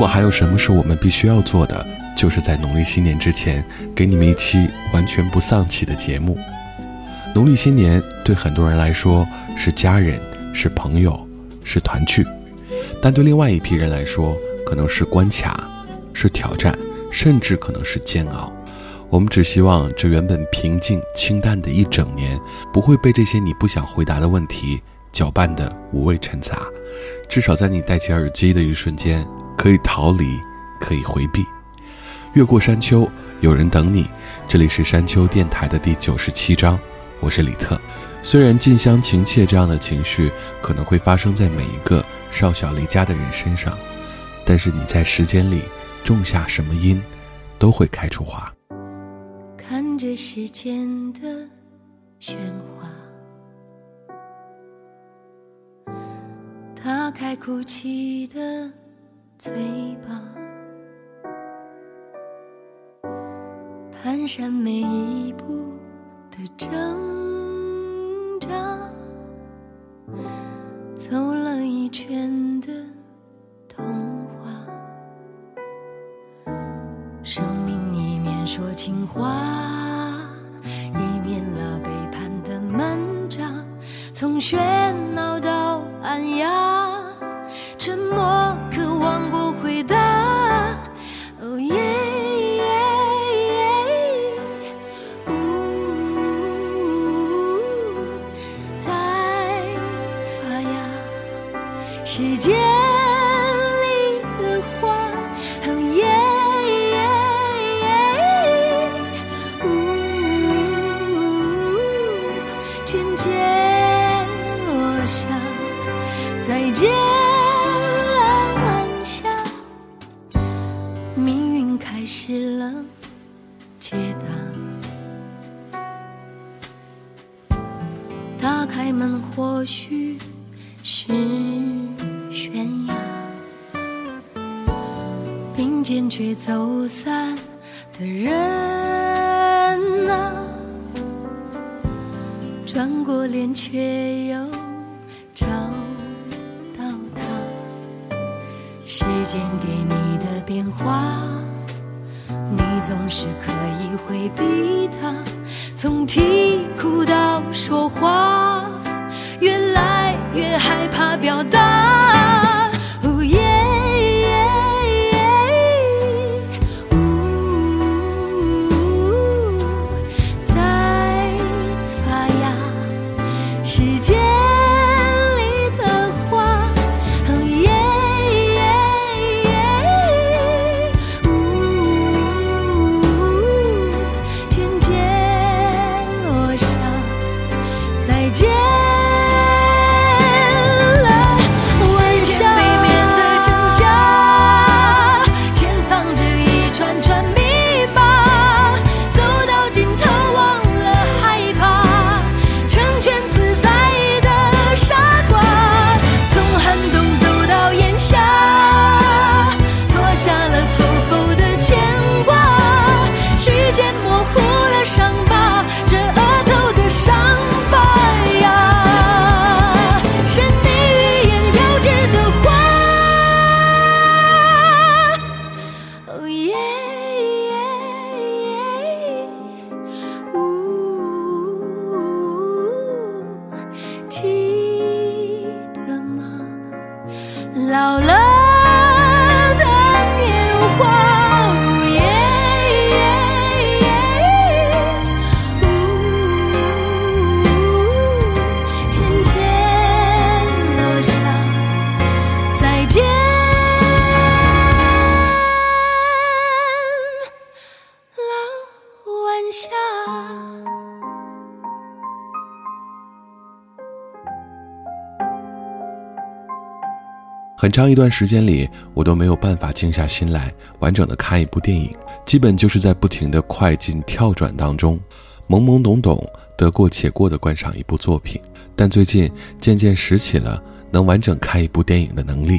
如果还有什么是我们必须要做的，就是在农历新年之前，给你们一期完全不丧气的节目。农历新年对很多人来说是家人、是朋友、是团聚，但对另外一批人来说，可能是关卡、是挑战，甚至可能是煎熬。我们只希望这原本平静清淡的一整年，不会被这些你不想回答的问题搅拌得五味陈杂。至少在你戴起耳机的一瞬间，可以逃离，可以回避。越过山丘，有人等你。这里是山丘电台的第九十七章，我是李特。虽然近乡情怯这样的情绪可能会发生在每一个少小离家的人身上，但是你在时间里种下什么因，都会开出花。看着时间的喧哗，打开哭泣的嘴巴，蹒跚每一步的挣扎，走了一圈的童话。生命一面说情话，一面了背叛的门闸。从喧闹到安雅，沉默却又找到他。时间给你的变化，你总是可以回避它。从啼哭到说话，越来越害怕表达。很长一段时间里，我都没有办法静下心来完整的看一部电影，基本就是在不停的快进跳转当中，懵懵懂懂、得过且过的观赏一部作品。但最近渐渐拾起了能完整看一部电影的能力。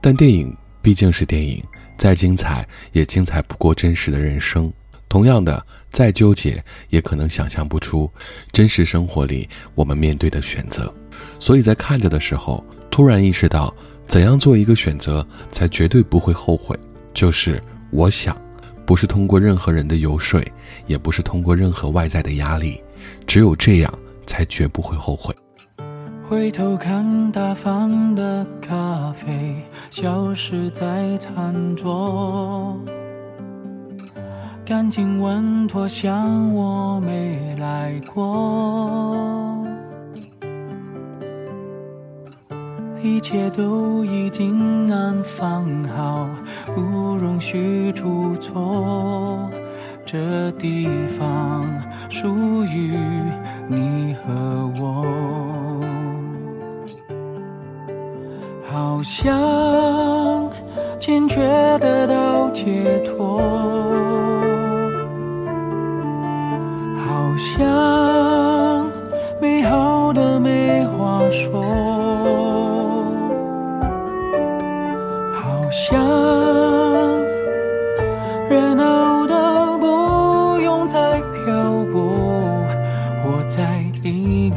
但电影毕竟是电影，再精彩也精彩不过真实的人生。同样的，再纠结也可能想象不出真实生活里我们面对的选择。所以在看着的时候，突然意识到。怎样做一个选择才绝对不会后悔？就是我想，不是通过任何人的游说，也不是通过任何外在的压力，只有这样才绝不会后悔。回头看大方的咖啡消失在餐桌，干净稳妥像我没来过。一切都已经安放好，不容许出错。这地方属于你和我，好像坚决得到解脱，好像美好的没话说。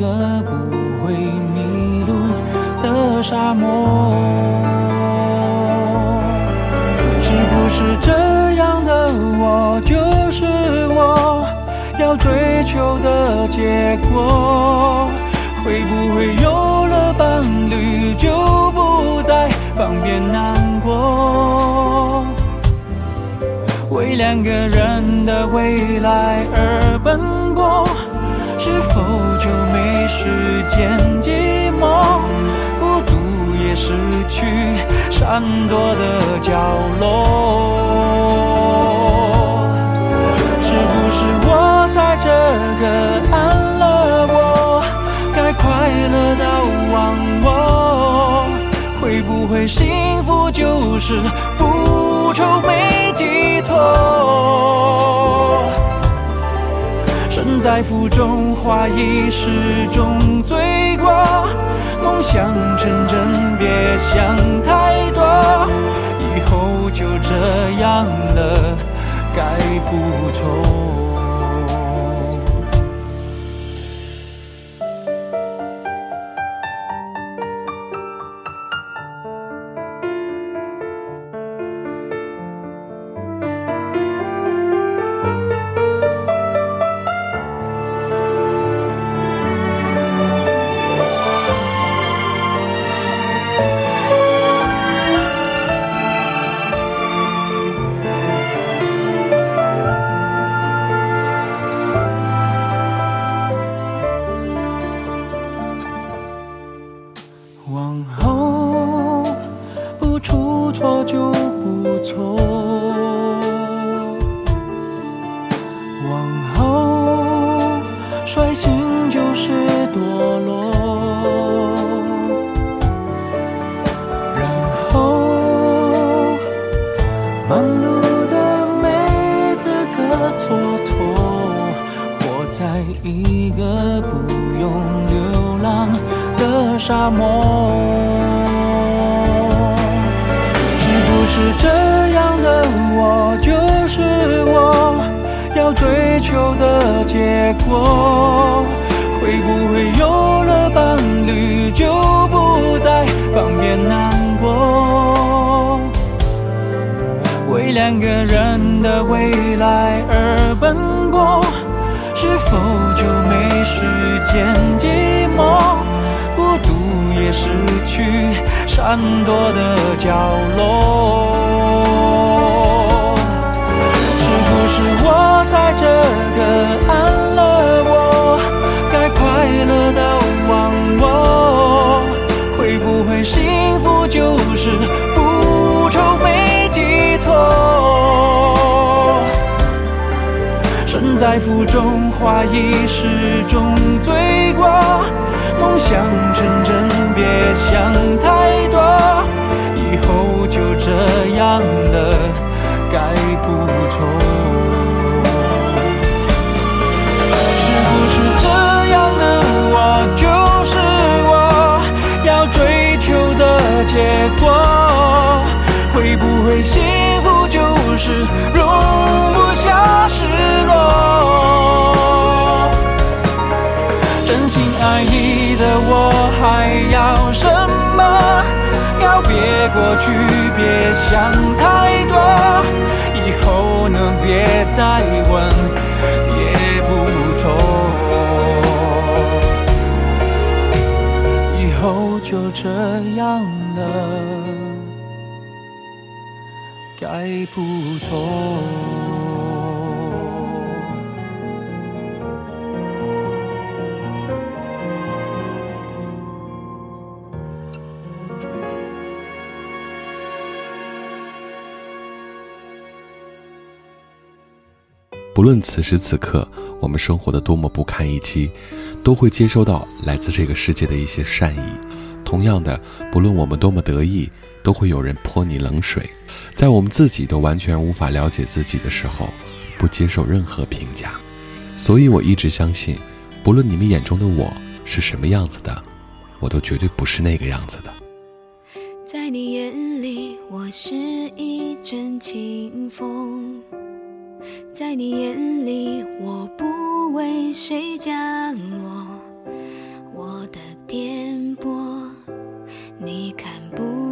个不会迷路的沙漠。是不是这样的我就是我要追求的结果？会不会有了伴侣就不再方便难？过，为两个人的未来而时间寂寞？孤独也失去闪躲的角落。是不是我在这个安乐窝，该快乐到忘我？会不会幸福就是不愁没在福中，花已始终罪过。梦想成真，别想太多。以后就这样了，该不错。两个人的未来而奔波，是否就没时间寂寞？孤独也失去闪躲的角落，是不是我在这个安乐窝，该快乐到忘我？会不会幸福就是在福中，怀疑始终罪过。梦想成真，别想太多，以后就这样的该不错。是不是这样的我就是我要追求的结果？会不会幸福就是如的我还要什么？告别过去，别想太多，以后呢别再问，也不错。以后就这样了，该不错。不论此时此刻我们生活的多么不堪一击，都会接收到来自这个世界的一些善意。同样的，不论我们多么得意，都会有人泼你冷水。在我们自己都完全无法了解自己的时候，不接受任何评价。所以我一直相信，不论你们眼中的我是什么样子的，我都绝对不是那个样子的。在你眼里，我是一阵清风。在你眼里，我不为谁降落，我的颠簸你看不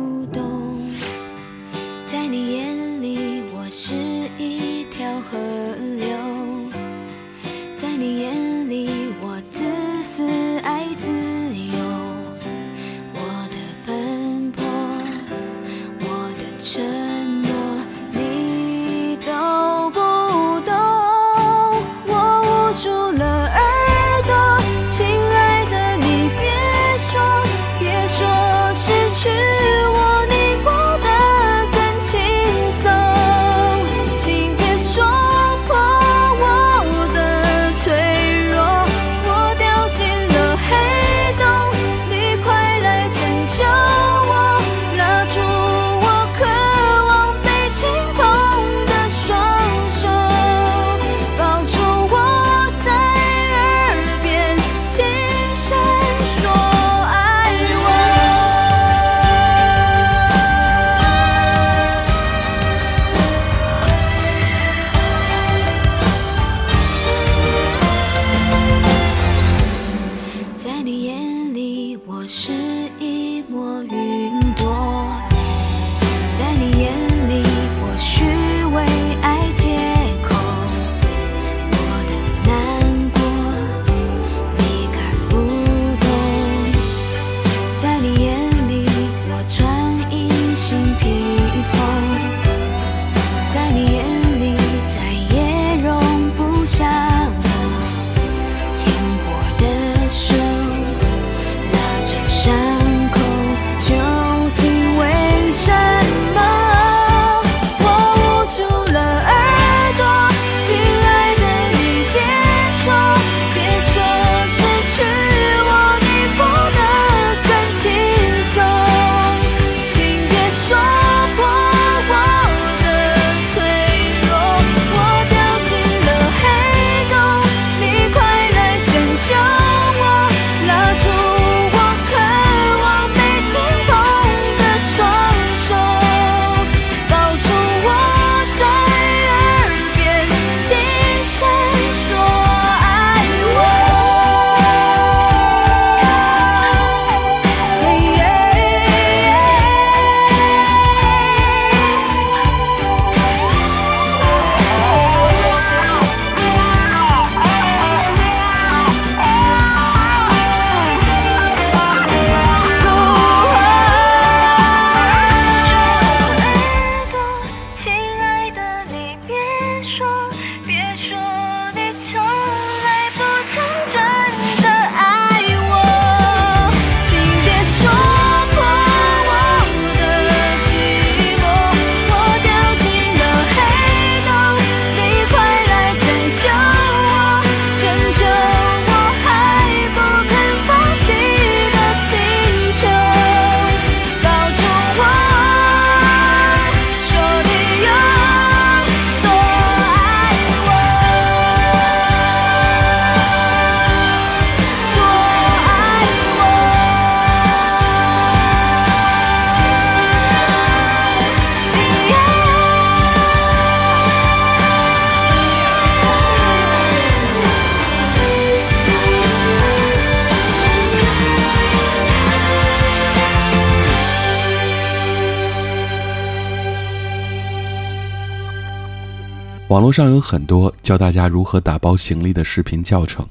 网络上有很多教大家如何打包行李的视频教程，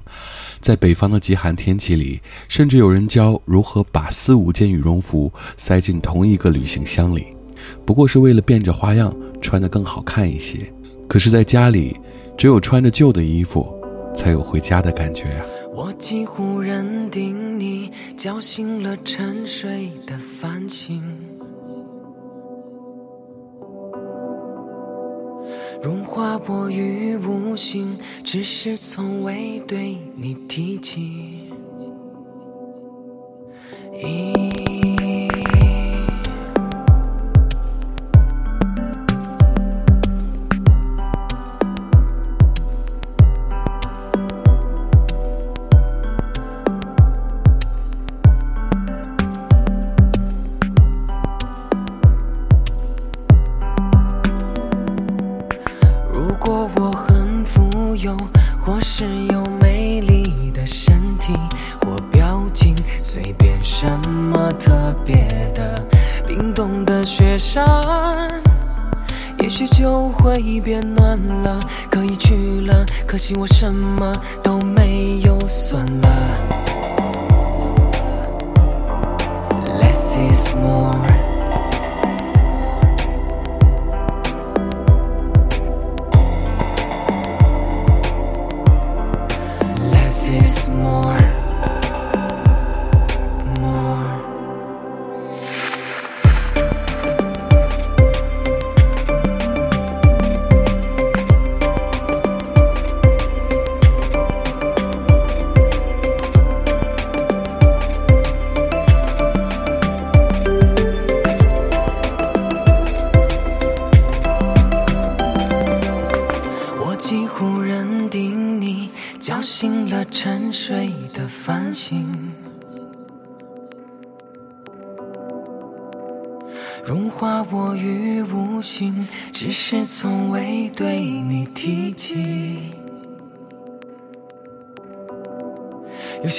在北方的极寒天气里，甚至有人教如何把四五件羽绒服塞进同一个旅行箱里，不过是为了变着花样穿得更好看一些。可是，在家里，只有穿着旧的衣服，才有回家的感觉啊！我几乎认定你叫醒了沉睡的繁星。融化我于无形，只是从未对你提起。一我什么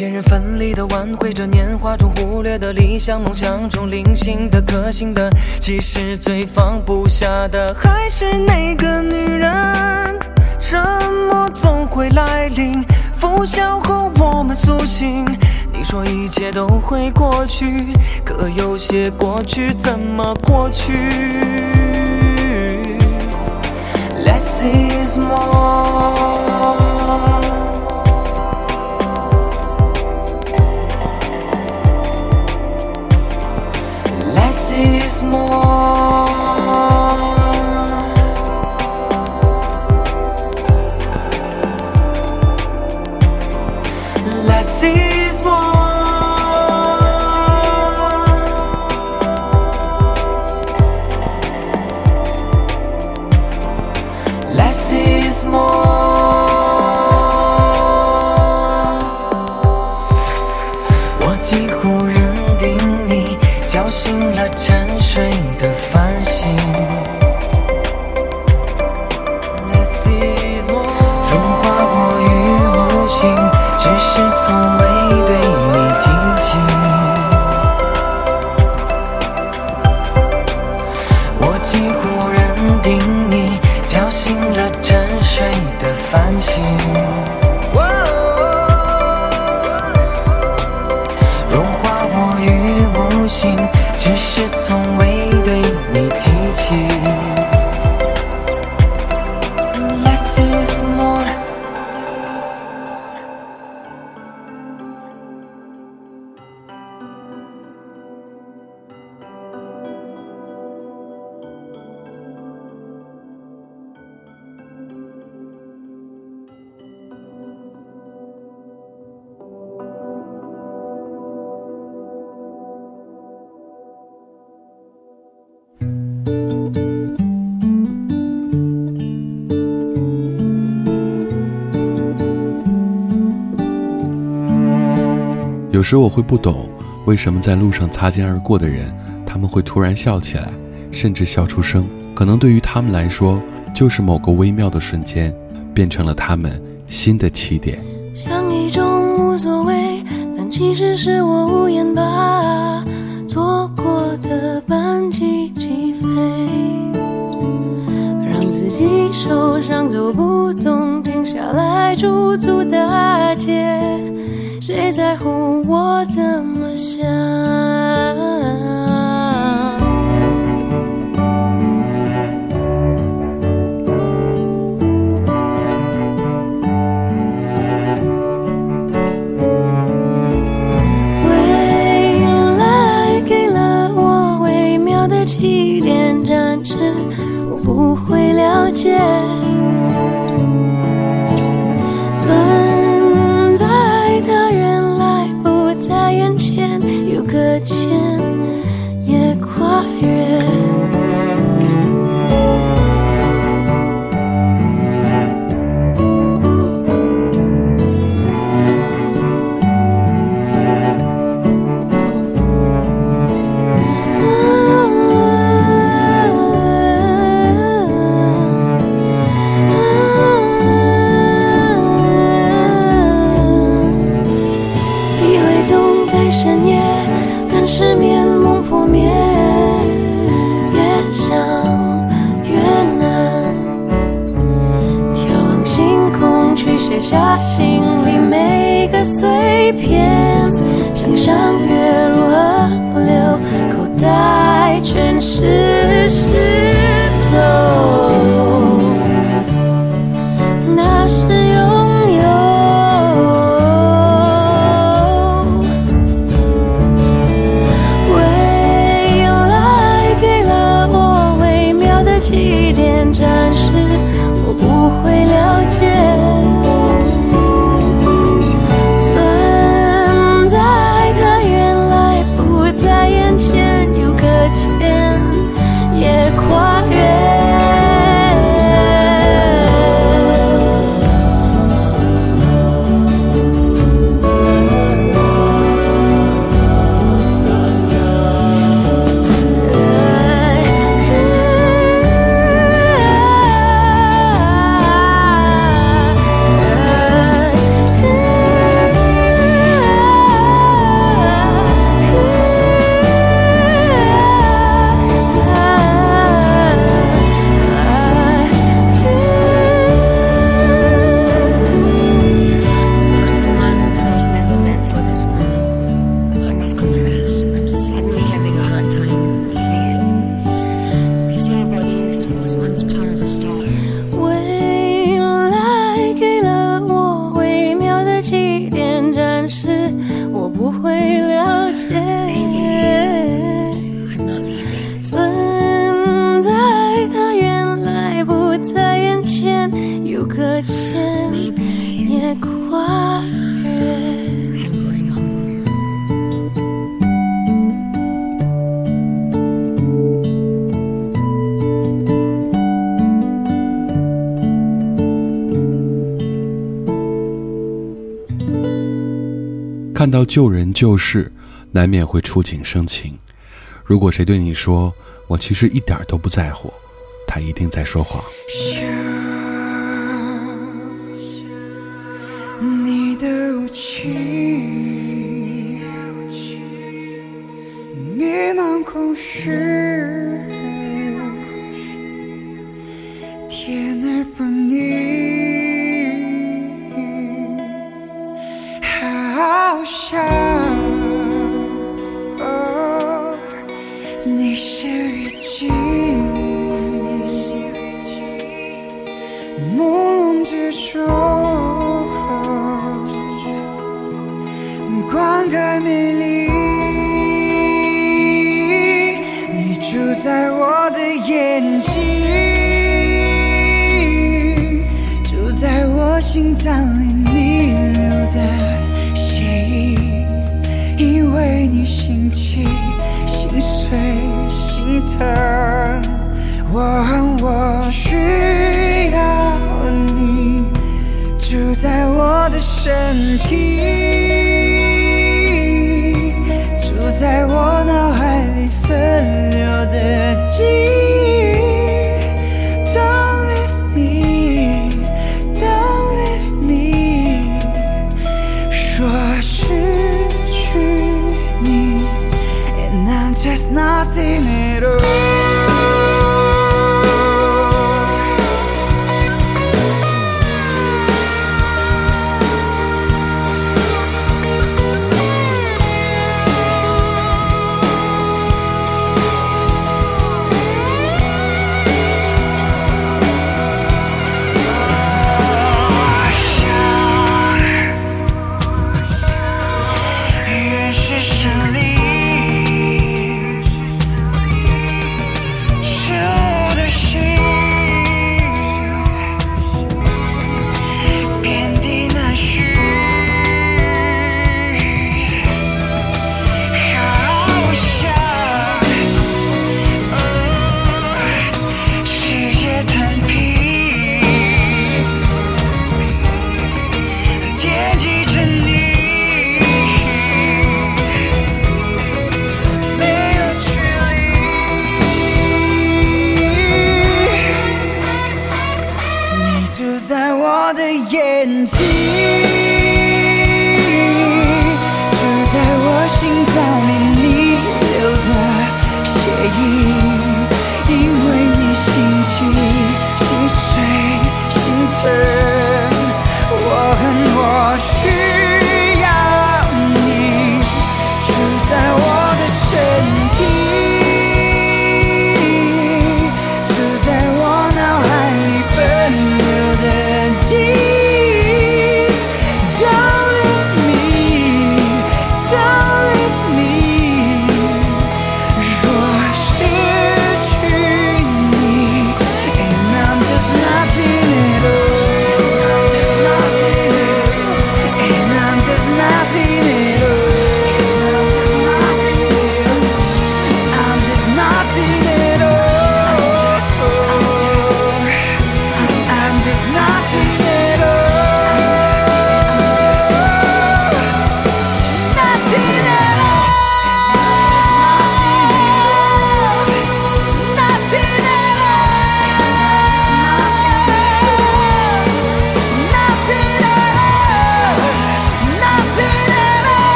些人奋力的挽回着年华中忽略的理想，梦想中零星的可信的，其实最放不下的还是那个女人。沉默总会来临，拂晓后我们苏醒。你说一切都会过去，可有些过去怎么过去？less is more. 也从有时我会不懂，为什么在路上擦肩而过的人，他们会突然笑起来，甚至笑出声。可能对于他们来说，就是某个微妙的瞬间，变成了他们新的起点。像一种无所谓，但其实是我无言把错过的班机起飞，让自己受伤走不动，停下来驻足大街，谁在乎我怎么想？未来给了我微妙的起点，站姿我不会了解。深夜仍失眠。到旧人旧事，难免会触景生情。如果谁对你说“我其实一点都不在乎”，他一定在说谎。我我需要你住在我的身体，住在我脑海里分流的记忆。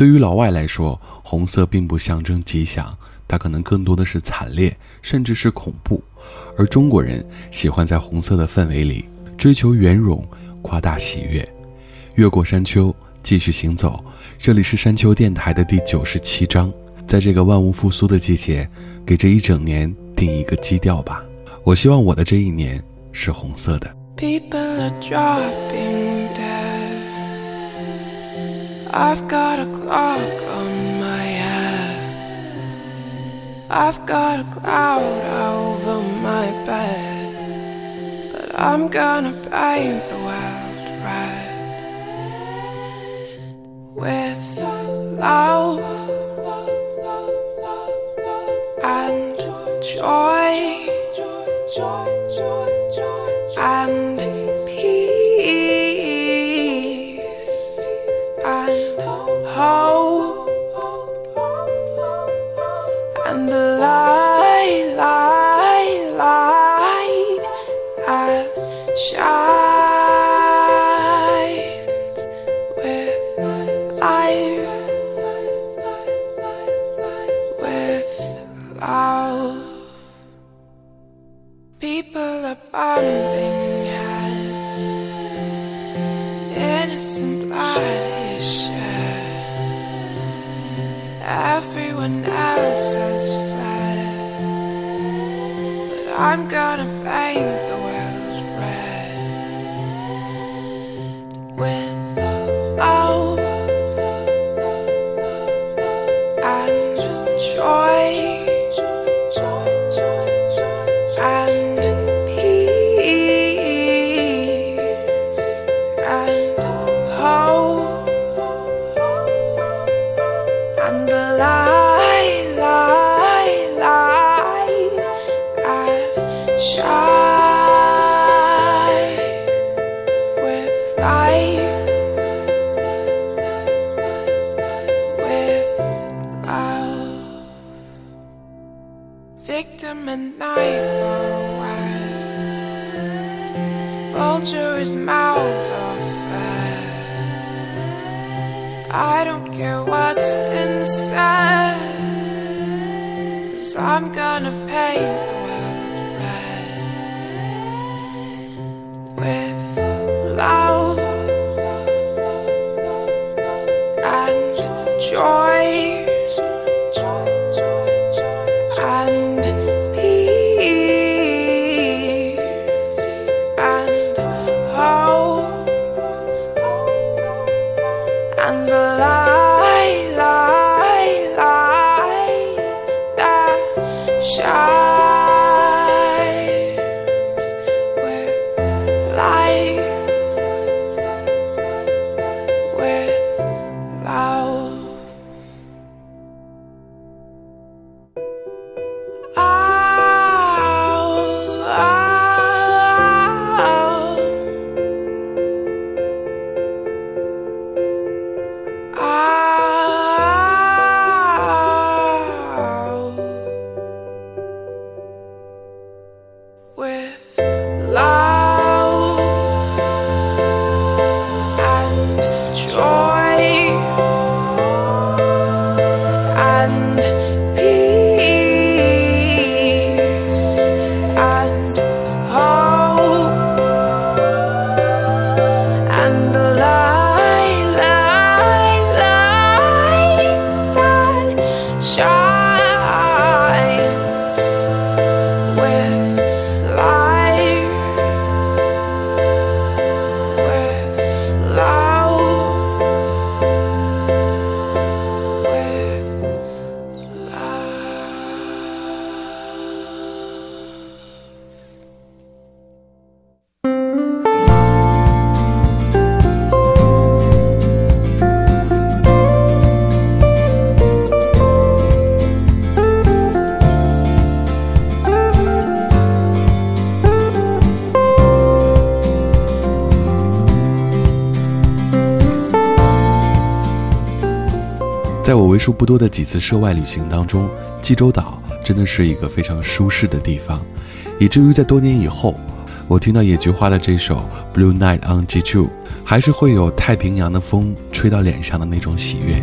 对于老外来说，红色并不象征吉祥，它可能更多的是惨烈，甚至是恐怖。而中国人喜欢在红色的氛围里追求圆融，夸大喜悦。越过山丘，继续行走。这里是山丘电台的第九十七章，在这个万物复苏的季节，给这一整年定一个基调吧。我希望我的这一年是红色的。People are dropping. I've got a clock on my head. I've got a cloud over my bed. But I'm gonna paint the world red. With love and joy and how and the light, light, light that shines with life, with love. People are bombing innocent lives. one else has fled, but I'm gonna paint. 数不多的几次涉外旅行当中，济州岛真的是一个非常舒适的地方，以至于在多年以后，我听到野菊花的这首 blue night on Jeju 还是会有太平洋的风吹到脸上的那种喜悦。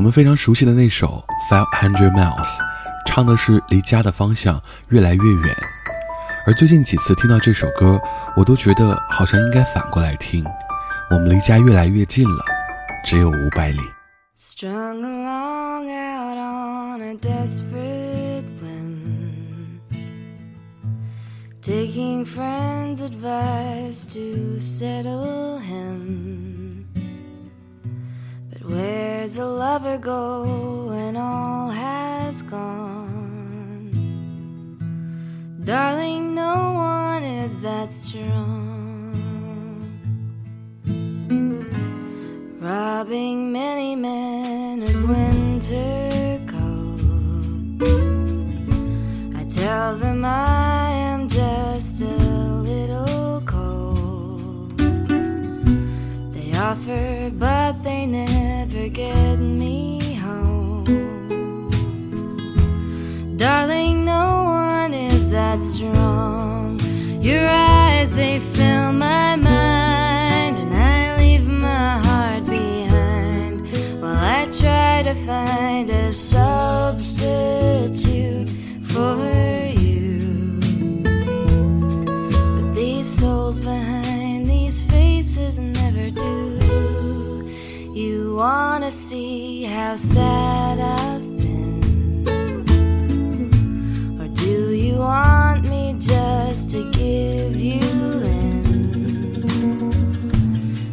我们非常熟悉的那首《Five Hundred Miles》，唱的是离家的方向越来越远。而最近几次听到这首歌，我都觉得好像应该反过来听，我们离家越来越近了，只有五百里。Strung along out on a desperate whim. Taking friends' advice to settle him. But where's a lover go when all has gone? Darling, no one is that strong. robbing many men of winter coats. I tell them I am just a offer, but they never get me home. Darling, no one is that strong. Your eyes, they fill my mind, and I leave my heart behind while I try to find a wanna see how sad I've been? Or do you want me just to give you in?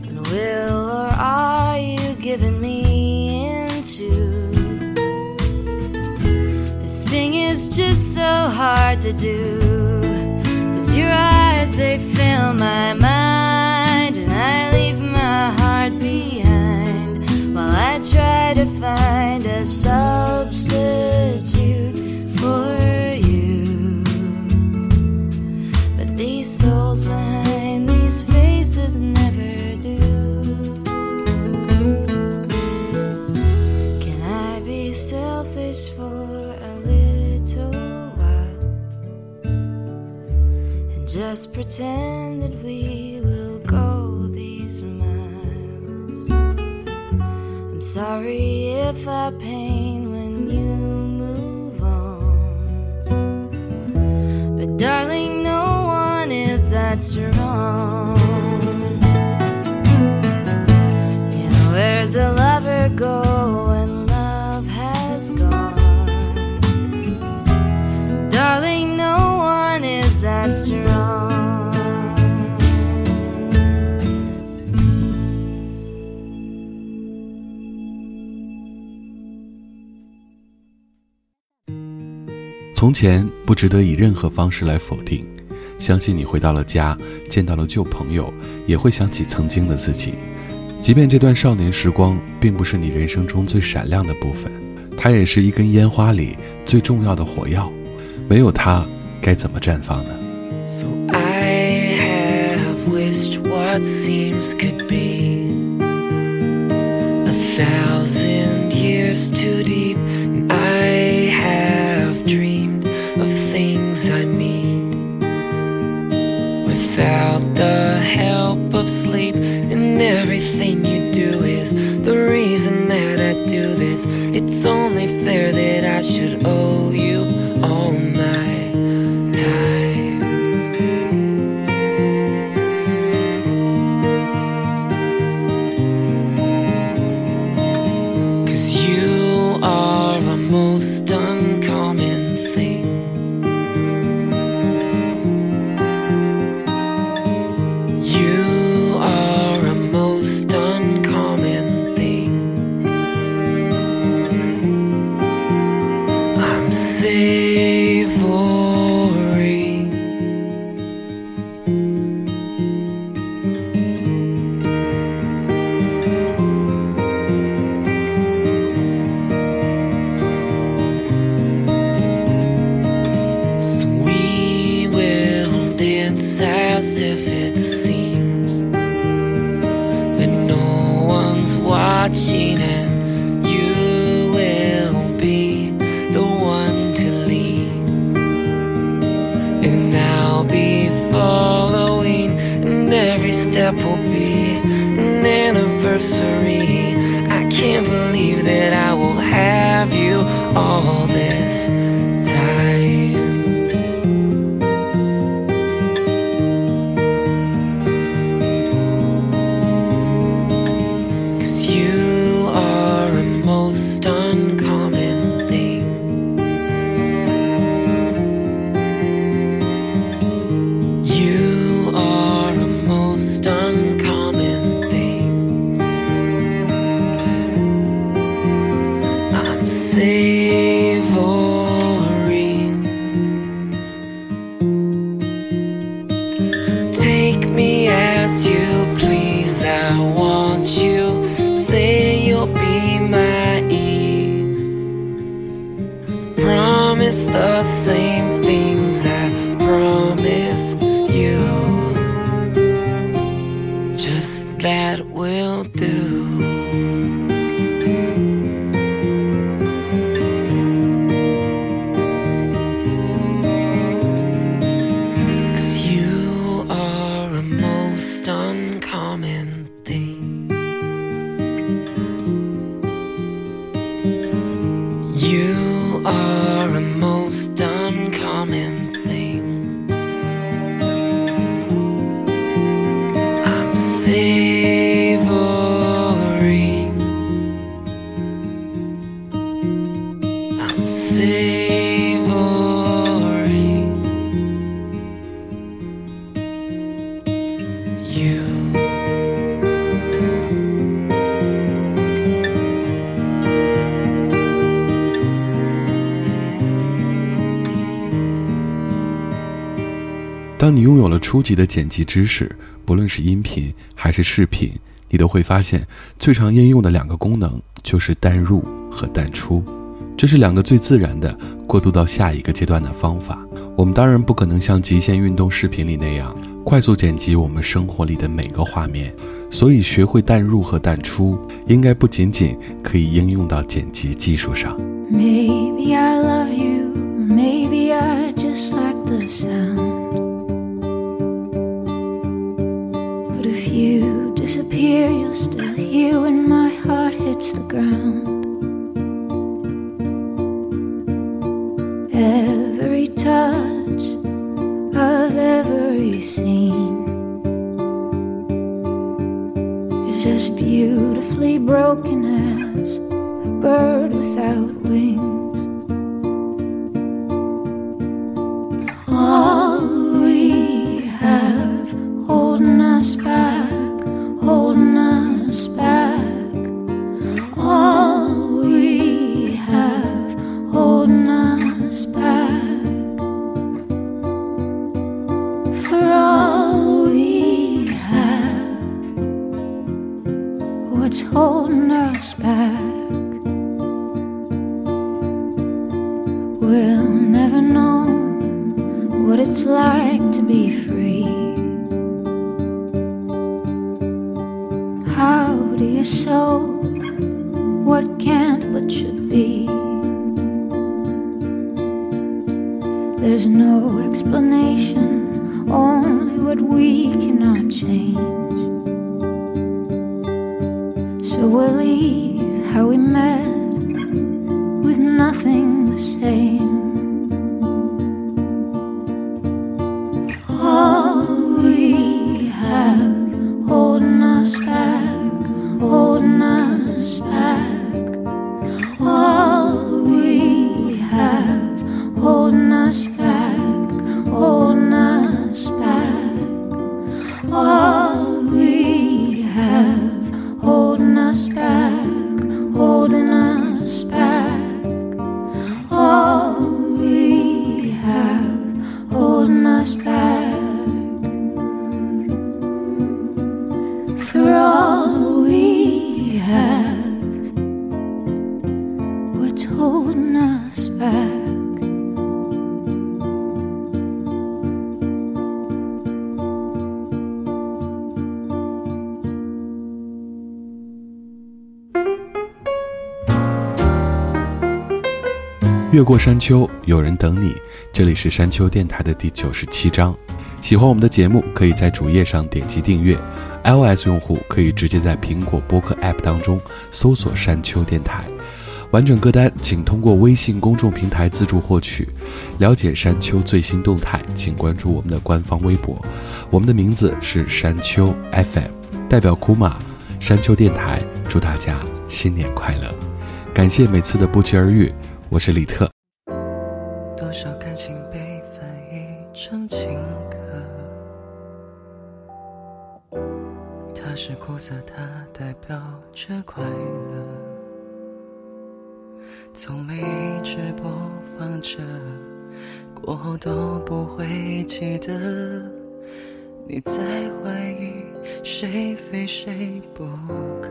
And will or are you giving me into? This thing is just so hard to do. Cause your eyes, they fill my mind, try to find a substitute for you. But these souls behind these faces never do. Can I be selfish for a little while and just pretend that we sorry if I pain when you move on. But darling, no one is that strong. 从前不值得以任何方式来否定，相信你回到了家，见到了旧朋友，也会想起曾经的自己。即便这段少年时光并不是你人生中最闪亮的部分，它也是一根烟花里最重要的火药。没有它，该怎么绽放呢？So I have wished what seems could be a thousand years to the help of sleep And everything you do is the reason that I do this. It's only fair that I should owe are 拥有了初级的剪辑知识，不论是音频还是视频，你都会发现最常应用的两个功能就是淡入和淡出，这是两个最自然的过渡到下一个阶段的方法。我们当然不可能像极限运动视频里那样快速剪辑我们生活里的每个画面，所以学会淡入和淡出，应该不仅仅可以应用到剪辑技术上。Maybe I love you, maybe I just like the sound. You disappear, you're still here when my heart hits the ground. Every touch of every scene is just beautifully broken as a bird without wings. 越过山丘，有人等你。这里是山丘电台的第九十七章。喜欢我们的节目，可以在主页上点击订阅。iOS 用户可以直接在苹果播客 App 当中搜索“山丘电台”。完整歌单请通过微信公众平台自助获取。了解山丘最新动态，请关注我们的官方微博。我们的名字是山丘 FM，代表库马山丘电台，祝大家新年快乐！感谢每次的不期而遇，我是李特。多少感情被翻译成情歌，它是苦涩，它代表着快乐。从没一直播放着，过后都不会记得。你在怀疑谁非谁不可？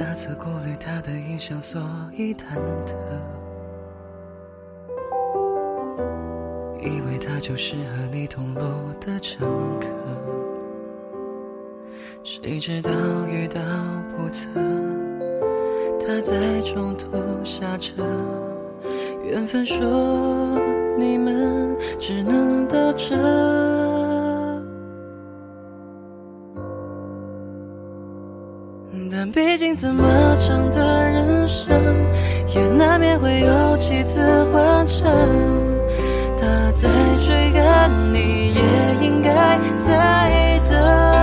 那次顾虑他的印象，所以忐忑，以为他就是和你同路的乘客。谁知道遇到不测，他在中途下车。缘分说你们只能到这，但毕竟这么长的人生，也难免会有几次换乘。他在追赶，你也应该在等。